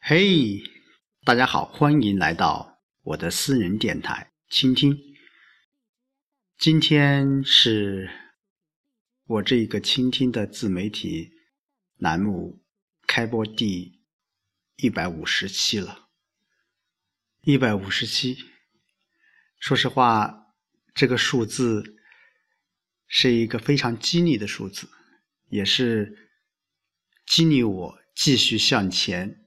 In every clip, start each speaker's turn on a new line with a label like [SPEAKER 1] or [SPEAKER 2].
[SPEAKER 1] 嘿，大家好，欢迎来到我的私人电台倾听。今天是我这个倾听的自媒体栏目开播第一百五十期了。一百五十期，说实话，这个数字是一个非常激励的数字，也是激励我继续向前。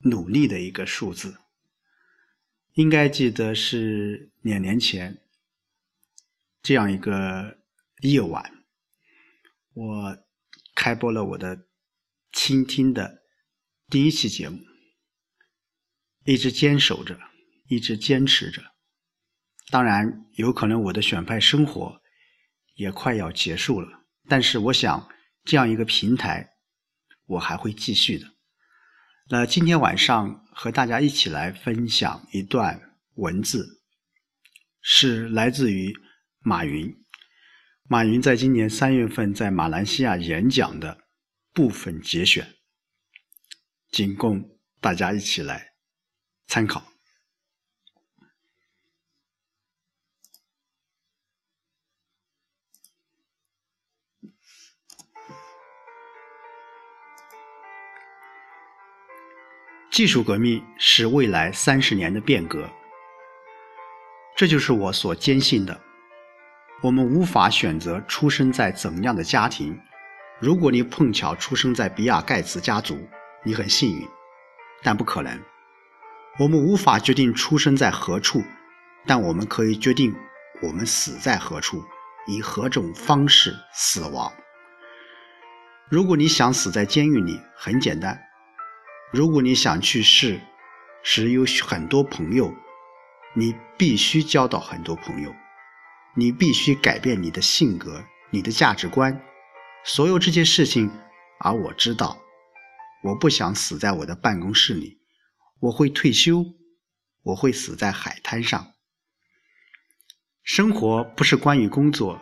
[SPEAKER 1] 努力的一个数字，应该记得是两年前这样一个夜晚，我开播了我的倾听的第一期节目，一直坚守着，一直坚持着。当然，有可能我的选派生活也快要结束了，但是我想这样一个平台，我还会继续的。那今天晚上和大家一起来分享一段文字，是来自于马云。马云在今年三月份在马来西亚演讲的部分节选，仅供大家一起来参考。技术革命是未来三十年的变革，这就是我所坚信的。我们无法选择出生在怎样的家庭。如果你碰巧出生在比尔盖茨家族，你很幸运，但不可能。我们无法决定出生在何处，但我们可以决定我们死在何处，以何种方式死亡。如果你想死在监狱里，很简单。如果你想去世时有很多朋友，你必须交到很多朋友，你必须改变你的性格、你的价值观，所有这些事情。而我知道，我不想死在我的办公室里，我会退休，我会死在海滩上。生活不是关于工作，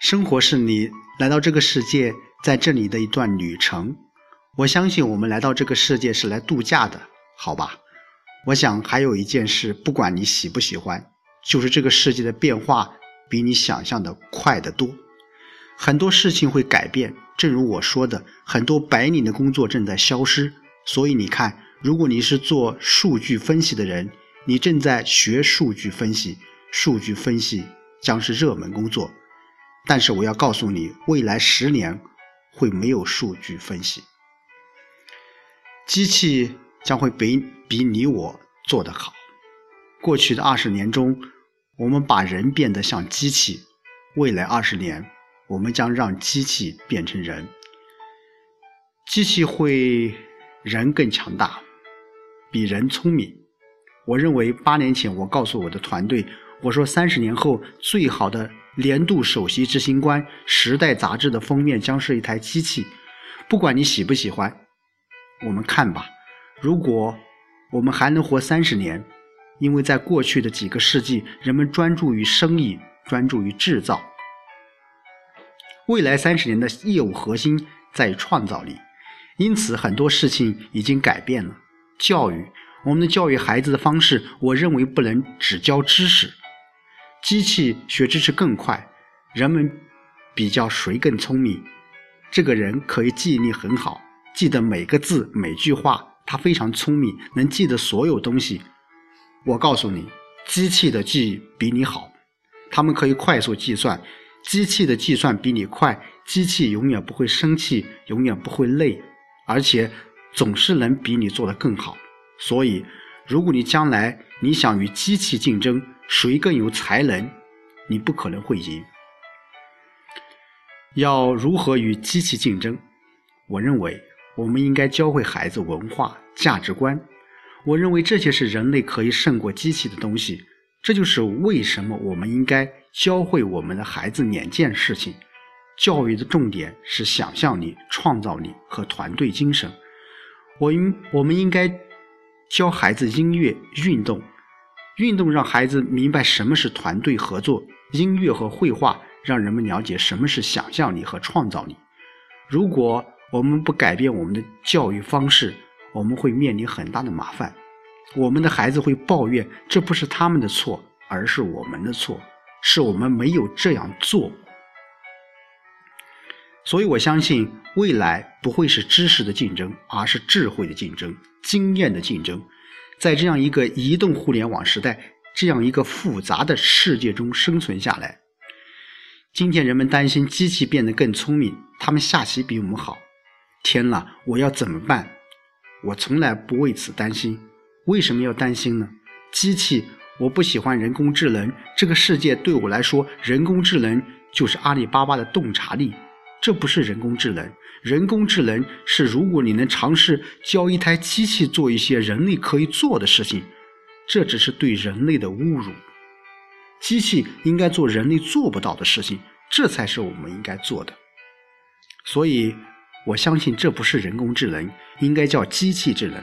[SPEAKER 1] 生活是你来到这个世界，在这里的一段旅程。我相信我们来到这个世界是来度假的，好吧？我想还有一件事，不管你喜不喜欢，就是这个世界的变化比你想象的快得多，很多事情会改变。正如我说的，很多白领的工作正在消失。所以你看，如果你是做数据分析的人，你正在学数据分析，数据分析将是热门工作。但是我要告诉你，未来十年会没有数据分析。机器将会比比你我做得好。过去的二十年中，我们把人变得像机器；未来二十年，我们将让机器变成人。机器会人更强大，比人聪明。我认为八年前我告诉我的团队，我说三十年后最好的年度首席执行官，《时代》杂志的封面将是一台机器。不管你喜不喜欢。我们看吧，如果我们还能活三十年，因为在过去的几个世纪，人们专注于生意，专注于制造。未来三十年的业务核心在于创造力，因此很多事情已经改变了。教育，我们的教育孩子的方式，我认为不能只教知识。机器学知识更快，人们比较谁更聪明？这个人可以记忆力很好。记得每个字每句话，他非常聪明，能记得所有东西。我告诉你，机器的记忆比你好，他们可以快速计算，机器的计算比你快，机器永远不会生气，永远不会累，而且总是能比你做得更好。所以，如果你将来你想与机器竞争，谁更有才能，你不可能会赢。要如何与机器竞争？我认为。我们应该教会孩子文化价值观，我认为这些是人类可以胜过机器的东西。这就是为什么我们应该教会我们的孩子两件事情：教育的重点是想象力、创造力和团队精神。我应我们应该教孩子音乐、运动。运动让孩子明白什么是团队合作；音乐和绘画让人们了解什么是想象力和创造力。如果我们不改变我们的教育方式，我们会面临很大的麻烦。我们的孩子会抱怨，这不是他们的错，而是我们的错，是我们没有这样做。所以我相信，未来不会是知识的竞争，而是智慧的竞争、经验的竞争。在这样一个移动互联网时代，这样一个复杂的世界中生存下来。今天人们担心机器变得更聪明，他们下棋比我们好。天哪，我要怎么办？我从来不为此担心。为什么要担心呢？机器，我不喜欢人工智能。这个世界对我来说，人工智能就是阿里巴巴的洞察力。这不是人工智能，人工智能是如果你能尝试教一台机器做一些人类可以做的事情，这只是对人类的侮辱。机器应该做人类做不到的事情，这才是我们应该做的。所以，我相信这不是人工智能，应该叫机器智能，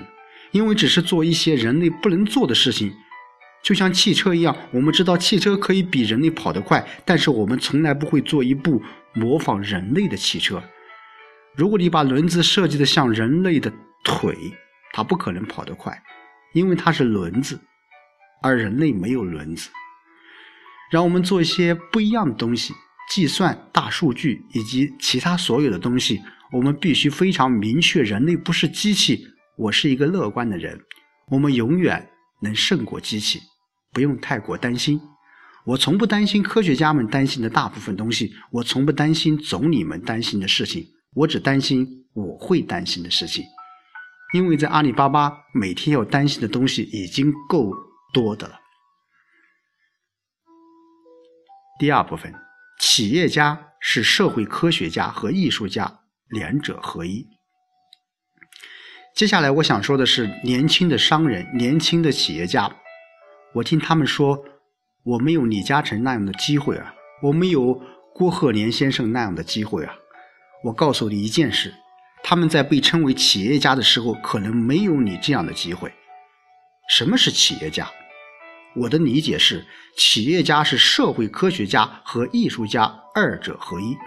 [SPEAKER 1] 因为只是做一些人类不能做的事情。就像汽车一样，我们知道汽车可以比人类跑得快，但是我们从来不会做一部模仿人类的汽车。如果你把轮子设计的像人类的腿，它不可能跑得快，因为它是轮子，而人类没有轮子。让我们做一些不一样的东西，计算、大数据以及其他所有的东西，我们必须非常明确：人类不是机器。我是一个乐观的人，我们永远能胜过机器。不用太过担心，我从不担心科学家们担心的大部分东西，我从不担心总理们担心的事情，我只担心我会担心的事情，因为在阿里巴巴每天要担心的东西已经够多的了。第二部分，企业家是社会科学家和艺术家两者合一。接下来我想说的是，年轻的商人，年轻的企业家。我听他们说，我没有李嘉诚那样的机会啊，我没有郭鹤年先生那样的机会啊。我告诉你一件事，他们在被称为企业家的时候，可能没有你这样的机会。什么是企业家？我的理解是，企业家是社会科学家和艺术家二者合一。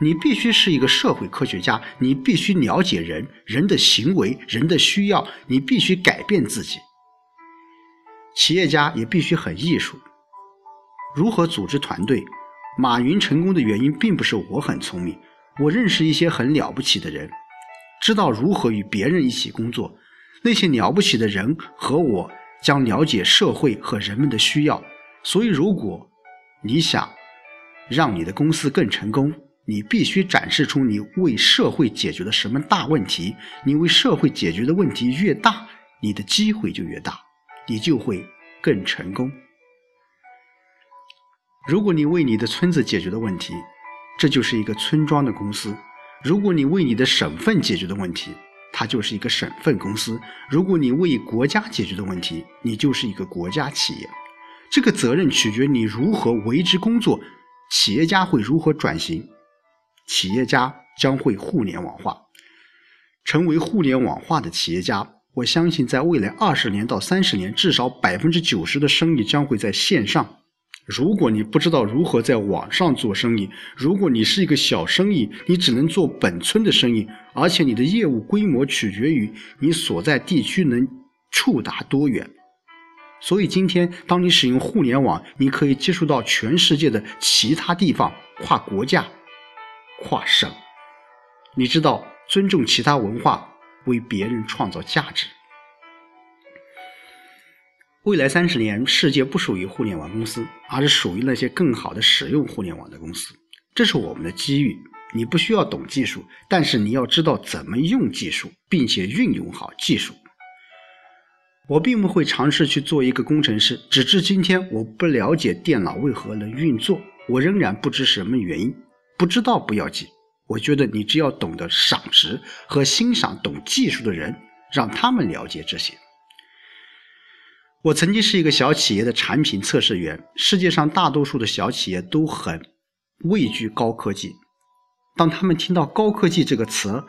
[SPEAKER 1] 你必须是一个社会科学家，你必须了解人、人的行为、人的需要，你必须改变自己。企业家也必须很艺术。如何组织团队？马云成功的原因并不是我很聪明，我认识一些很了不起的人，知道如何与别人一起工作。那些了不起的人和我将了解社会和人们的需要。所以，如果你想让你的公司更成功，你必须展示出你为社会解决了什么大问题。你为社会解决的问题越大，你的机会就越大。你就会更成功。如果你为你的村子解决的问题，这就是一个村庄的公司；如果你为你的省份解决的问题，它就是一个省份公司；如果你为国家解决的问题，你就是一个国家企业。这个责任取决你如何为之工作。企业家会如何转型？企业家将会互联网化，成为互联网化的企业家。我相信，在未来二十年到三十年，至少百分之九十的生意将会在线上。如果你不知道如何在网上做生意，如果你是一个小生意，你只能做本村的生意，而且你的业务规模取决于你所在地区能触达多远。所以，今天当你使用互联网，你可以接触到全世界的其他地方，跨国家、跨省。你知道，尊重其他文化。为别人创造价值。未来三十年，世界不属于互联网公司，而是属于那些更好的使用互联网的公司。这是我们的机遇。你不需要懂技术，但是你要知道怎么用技术，并且运用好技术。我并不会尝试去做一个工程师，直至今天，我不了解电脑为何能运作，我仍然不知什么原因。不知道不要紧。我觉得你只要懂得赏识和欣赏懂技术的人，让他们了解这些。我曾经是一个小企业的产品测试员。世界上大多数的小企业都很畏惧高科技，当他们听到高科技这个词，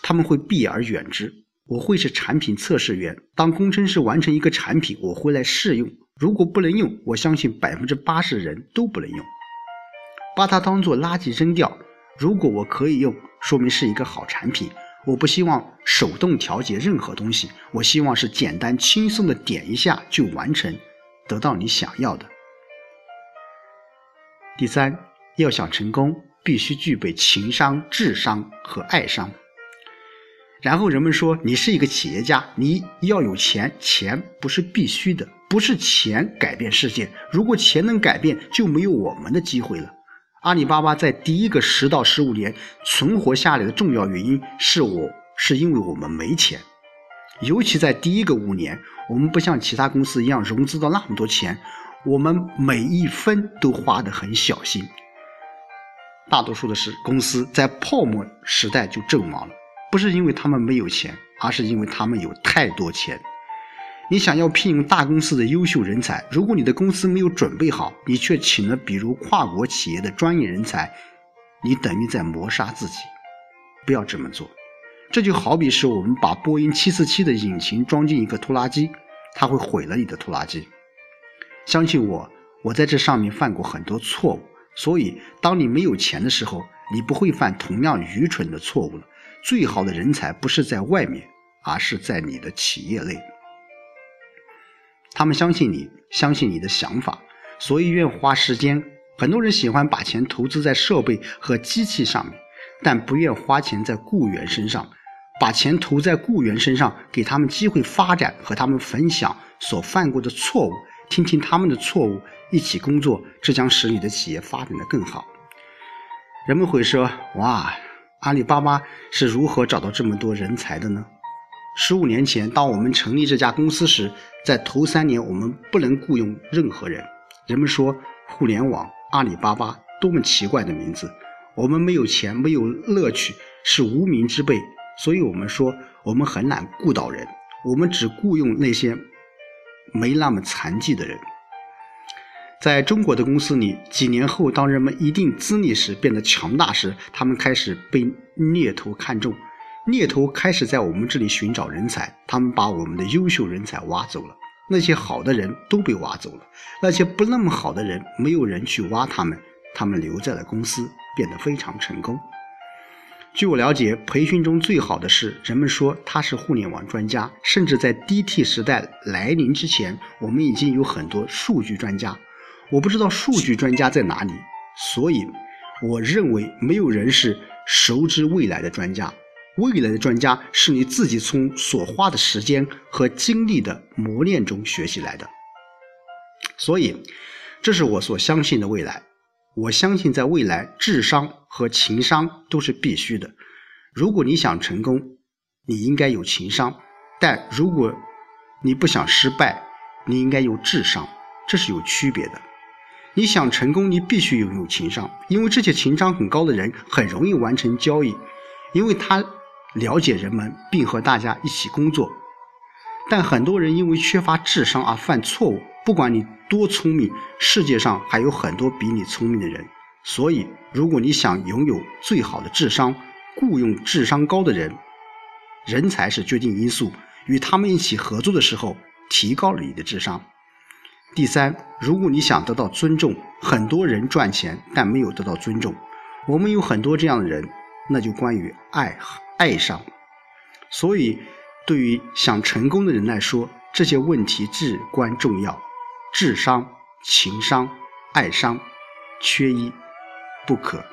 [SPEAKER 1] 他们会避而远之。我会是产品测试员，当工程师完成一个产品，我会来试用。如果不能用，我相信百分之八十人都不能用，把它当做垃圾扔掉。如果我可以用，说明是一个好产品。我不希望手动调节任何东西，我希望是简单轻松的点一下就完成，得到你想要的。第三，要想成功，必须具备情商、智商和爱商。然后人们说你是一个企业家，你要有钱，钱不是必须的，不是钱改变世界。如果钱能改变，就没有我们的机会了。阿里巴巴在第一个十到十五年存活下来的重要原因是我是因为我们没钱，尤其在第一个五年，我们不像其他公司一样融资到那么多钱，我们每一分都花得很小心。大多数的是公司在泡沫时代就阵亡了。不是因为他们没有钱，而是因为他们有太多钱。你想要聘用大公司的优秀人才，如果你的公司没有准备好，你却请了比如跨国企业的专业人才，你等于在谋杀自己。不要这么做。这就好比是我们把波音747的引擎装进一个拖拉机，它会毁了你的拖拉机。相信我，我在这上面犯过很多错误，所以当你没有钱的时候，你不会犯同样愚蠢的错误了。最好的人才不是在外面，而是在你的企业内。他们相信你，相信你的想法，所以愿花时间。很多人喜欢把钱投资在设备和机器上面，但不愿花钱在雇员身上。把钱投在雇员身上，给他们机会发展，和他们分享所犯过的错误，听听他们的错误，一起工作，这将使你的企业发展的更好。人们会说：“哇！”阿里巴巴是如何找到这么多人才的呢？十五年前，当我们成立这家公司时，在头三年我们不能雇佣任何人。人们说“互联网阿里巴巴”多么奇怪的名字！我们没有钱，没有乐趣，是无名之辈，所以我们说我们很难雇到人。我们只雇佣那些没那么残疾的人。在中国的公司里，几年后，当人们一定资历时变得强大时，他们开始被猎头看中，猎头开始在我们这里寻找人才，他们把我们的优秀人才挖走了，那些好的人都被挖走了，那些不那么好的人，没有人去挖他们，他们留在了公司，变得非常成功。据我了解，培训中最好的是，人们说他是互联网专家，甚至在 DT 时代来临之前，我们已经有很多数据专家。我不知道数据专家在哪里，所以我认为没有人是熟知未来的专家。未来的专家是你自己从所花的时间和精力的磨练中学习来的。所以，这是我所相信的未来。我相信在未来，智商和情商都是必须的。如果你想成功，你应该有情商；但如果你不想失败，你应该有智商。这是有区别的。你想成功，你必须拥有情商，因为这些情商很高的人很容易完成交易，因为他了解人们，并和大家一起工作。但很多人因为缺乏智商而犯错误。不管你多聪明，世界上还有很多比你聪明的人。所以，如果你想拥有最好的智商，雇佣智商高的人，人才是决定因素。与他们一起合作的时候，提高了你的智商。第三，如果你想得到尊重，很多人赚钱但没有得到尊重。我们有很多这样的人，那就关于爱爱上。所以，对于想成功的人来说，这些问题至关重要：智商、情商、爱商，缺一不可。